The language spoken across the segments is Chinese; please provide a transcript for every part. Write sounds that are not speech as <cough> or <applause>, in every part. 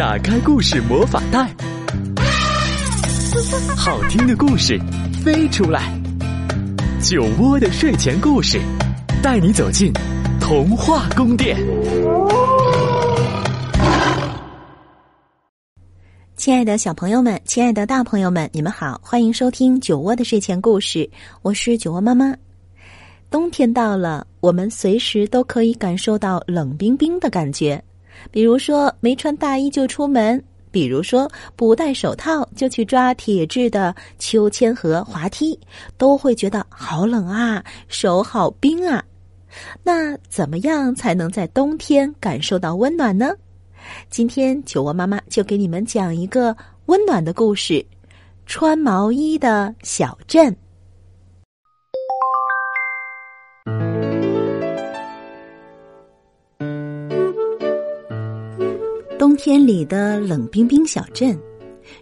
打开故事魔法袋，好听的故事飞出来。酒窝的睡前故事，带你走进童话宫殿。亲爱的小朋友们，亲爱的大朋友们，你们好，欢迎收听酒窝的睡前故事，我是酒窝妈妈。冬天到了，我们随时都可以感受到冷冰冰的感觉。比如说没穿大衣就出门，比如说不戴手套就去抓铁质的秋千和滑梯，都会觉得好冷啊，手好冰啊。那怎么样才能在冬天感受到温暖呢？今天酒窝妈妈就给你们讲一个温暖的故事：穿毛衣的小镇。天里的冷冰冰小镇，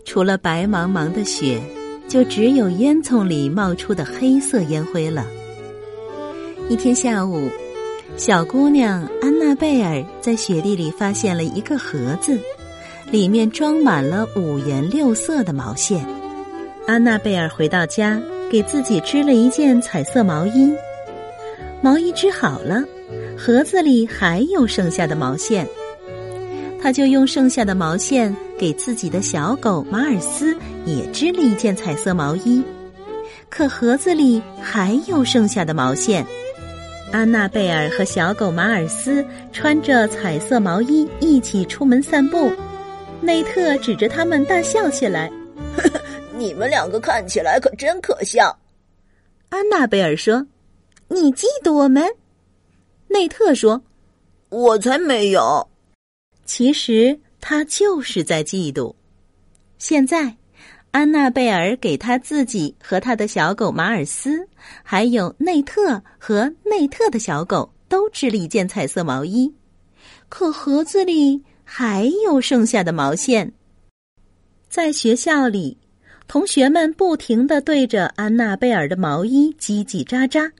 除了白茫茫的雪，就只有烟囱里冒出的黑色烟灰了。一天下午，小姑娘安娜贝尔在雪地里发现了一个盒子，里面装满了五颜六色的毛线。安娜贝尔回到家，给自己织了一件彩色毛衣。毛衣织好了，盒子里还有剩下的毛线。他就用剩下的毛线给自己的小狗马尔斯也织了一件彩色毛衣，可盒子里还有剩下的毛线。安娜贝尔和小狗马尔斯穿着彩色毛衣一起出门散步，内特指着他们大笑起来：“ <laughs> 你们两个看起来可真可笑。”安娜贝尔说：“你嫉妒我们？”内特说：“我才没有。”其实他就是在嫉妒。现在，安娜贝尔给他自己和他的小狗马尔斯，还有内特和内特的小狗都织了一件彩色毛衣，可盒子里还有剩下的毛线。在学校里，同学们不停的对着安娜贝尔的毛衣叽叽喳喳。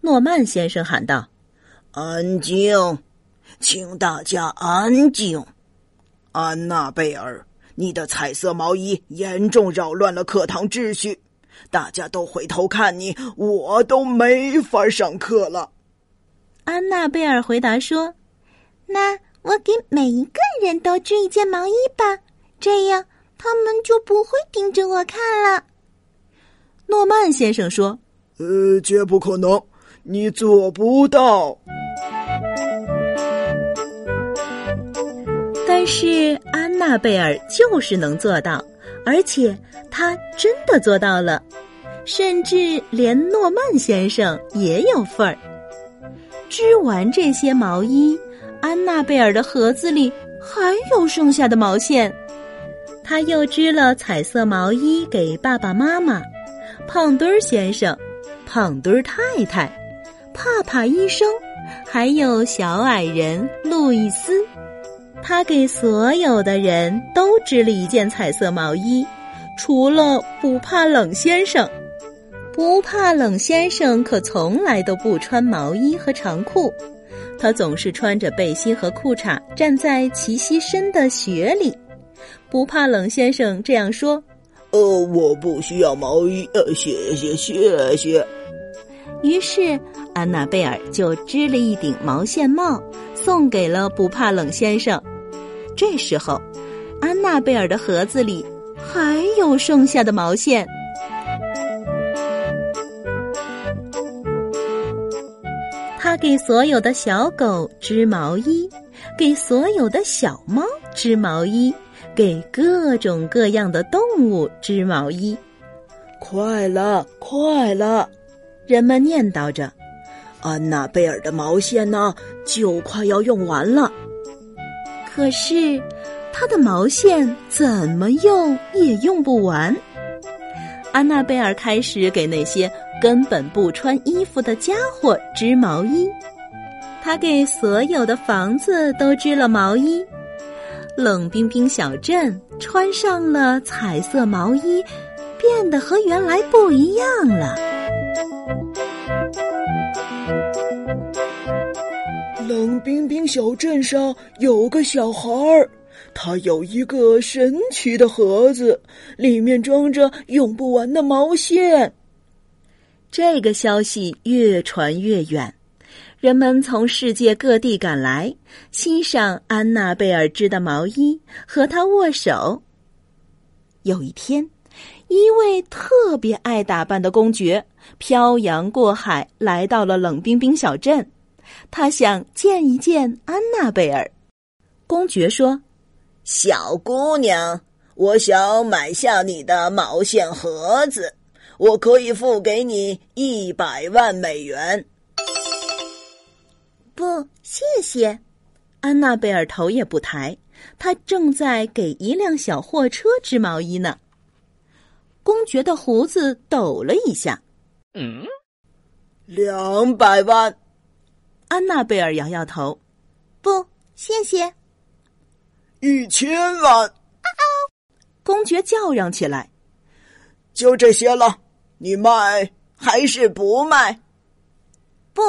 诺曼先生喊道：“安静！”请大家安静，安娜贝尔，你的彩色毛衣严重扰乱了课堂秩序，大家都回头看你，我都没法上课了。安娜贝尔回答说：“那我给每一个人都织一件毛衣吧，这样他们就不会盯着我看了。”诺曼先生说：“呃，绝不可能，你做不到。”但是安娜贝尔就是能做到，而且她真的做到了，甚至连诺曼先生也有份儿。织完这些毛衣，安娜贝尔的盒子里还有剩下的毛线，她又织了彩色毛衣给爸爸妈妈、胖墩儿先生、胖墩儿太太、帕帕医生，还有小矮人路易斯。他给所有的人都织了一件彩色毛衣，除了不怕冷先生。不怕冷先生可从来都不穿毛衣和长裤，他总是穿着背心和裤衩站在齐膝深的雪里。不怕冷先生这样说：“呃，我不需要毛衣，呃，谢谢谢谢。”于是安娜贝尔就织了一顶毛线帽，送给了不怕冷先生。这时候，安娜贝尔的盒子里还有剩下的毛线。他给所有的小狗织毛衣，给所有的小猫织毛衣，给各种各样的动物织毛衣。快了，快了！人们念叨着：“安娜贝尔的毛线呢，就快要用完了。”可是，它的毛线怎么用也用不完。安娜贝尔开始给那些根本不穿衣服的家伙织毛衣，她给所有的房子都织了毛衣。冷冰冰小镇穿上了彩色毛衣，变得和原来不一样了。冷冰冰小镇上有个小孩儿，他有一个神奇的盒子，里面装着用不完的毛线。这个消息越传越远，人们从世界各地赶来欣赏安娜贝尔织的毛衣，和她握手。有一天，一位特别爱打扮的公爵漂洋过海来到了冷冰冰小镇，他想见一见安娜贝尔。公爵说：“小姑娘，我想买下你的毛线盒子。”我可以付给你一百万美元。不，谢谢。安娜贝尔头也不抬，她正在给一辆小货车织毛衣呢。公爵的胡子抖了一下。嗯，两百万。安娜贝尔摇摇头，不，谢谢。一千万。公爵叫嚷起来：“就这些了。”你卖还是不卖？不，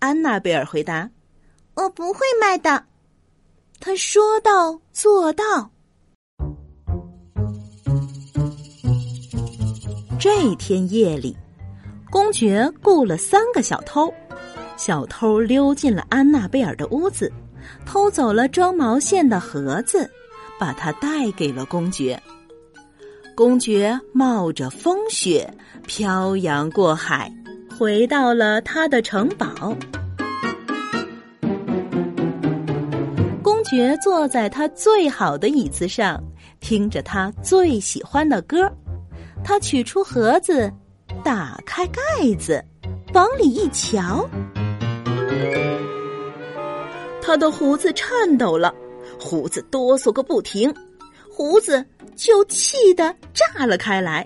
安娜贝尔回答：“我不会卖的。”他说到做到。这天夜里，公爵雇了三个小偷，小偷溜进了安娜贝尔的屋子，偷走了装毛线的盒子，把它带给了公爵。公爵冒着风雪漂洋过海，回到了他的城堡。公爵坐在他最好的椅子上，听着他最喜欢的歌。他取出盒子，打开盖子，往里一瞧，他的胡子颤抖了，胡子哆嗦个不停，胡子。就气得炸了开来。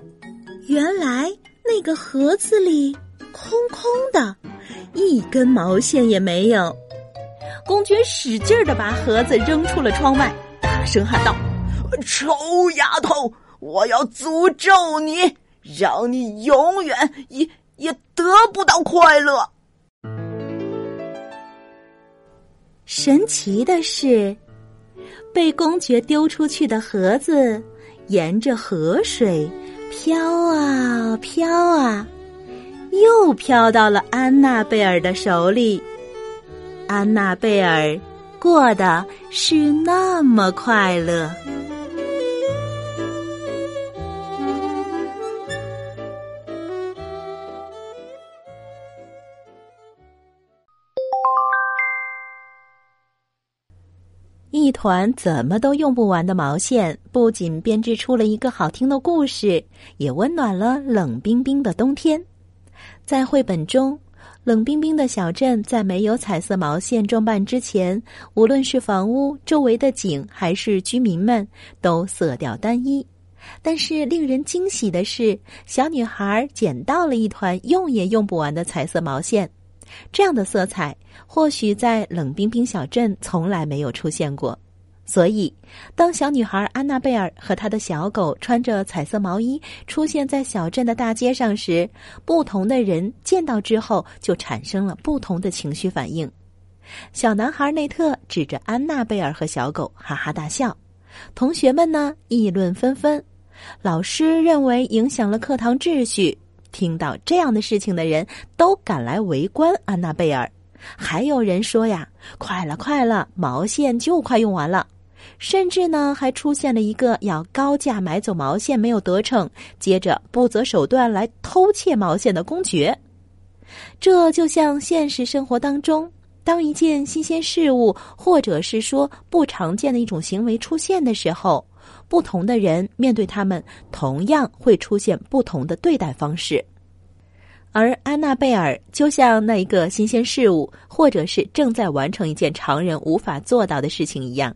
原来那个盒子里空空的，一根毛线也没有。公爵使劲的把盒子扔出了窗外，大声喊道：“臭丫头，我要诅咒你，让你永远也也得不到快乐！”神奇的是，被公爵丢出去的盒子。沿着河水飘啊飘啊，又飘到了安娜贝尔的手里。安娜贝尔过得是那么快乐。一团怎么都用不完的毛线，不仅编织出了一个好听的故事，也温暖了冷冰冰的冬天。在绘本中，冷冰冰的小镇在没有彩色毛线装扮之前，无论是房屋周围的景，还是居民们，都色调单一。但是令人惊喜的是，小女孩捡到了一团用也用不完的彩色毛线。这样的色彩，或许在冷冰冰小镇从来没有出现过。所以，当小女孩安娜贝尔和她的小狗穿着彩色毛衣出现在小镇的大街上时，不同的人见到之后就产生了不同的情绪反应。小男孩内特指着安娜贝尔和小狗哈哈大笑，同学们呢议论纷纷，老师认为影响了课堂秩序。听到这样的事情的人都赶来围观安娜贝尔，还有人说呀：“快了，快了，毛线就快用完了。”甚至呢，还出现了一个要高价买走毛线没有得逞，接着不择手段来偷窃毛线的公爵。这就像现实生活当中，当一件新鲜事物或者是说不常见的一种行为出现的时候。不同的人面对他们，同样会出现不同的对待方式。而安娜贝尔就像那一个新鲜事物，或者是正在完成一件常人无法做到的事情一样，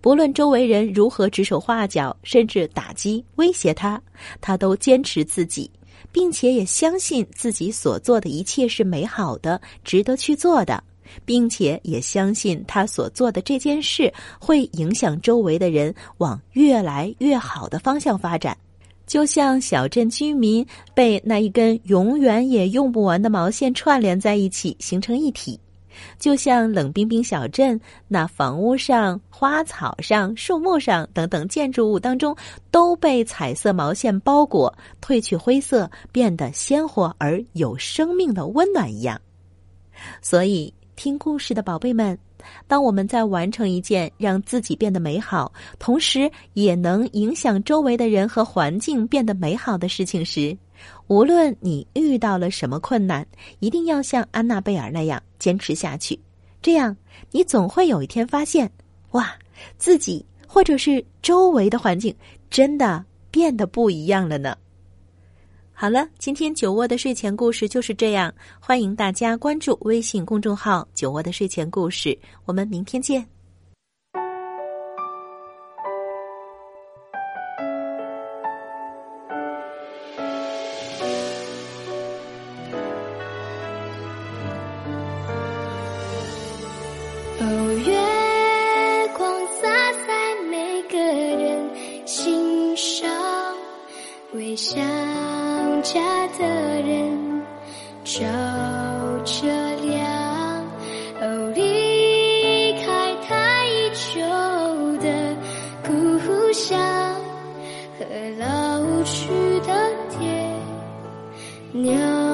不论周围人如何指手画脚，甚至打击、威胁他，他都坚持自己，并且也相信自己所做的一切是美好的，值得去做的。并且也相信他所做的这件事会影响周围的人往越来越好的方向发展，就像小镇居民被那一根永远也用不完的毛线串联在一起，形成一体。就像冷冰冰小镇那房屋上、花草上、树木上等等建筑物当中都被彩色毛线包裹，褪去灰色，变得鲜活而有生命的温暖一样。所以，听故事的宝贝们，当我们在完成一件让自己变得美好，同时也能影响周围的人和环境变得美好的事情时，无论你遇到了什么困难，一定要像安娜贝尔那样坚持下去。这样，你总会有一天发现，哇，自己或者是周围的环境真的变得不一样了呢。好了，今天酒窝的睡前故事就是这样。欢迎大家关注微信公众号“酒窝的睡前故事”，我们明天见。月光洒在每个人心上，微笑家的人照着亮。哦，离开太久的故乡和老去的爹娘。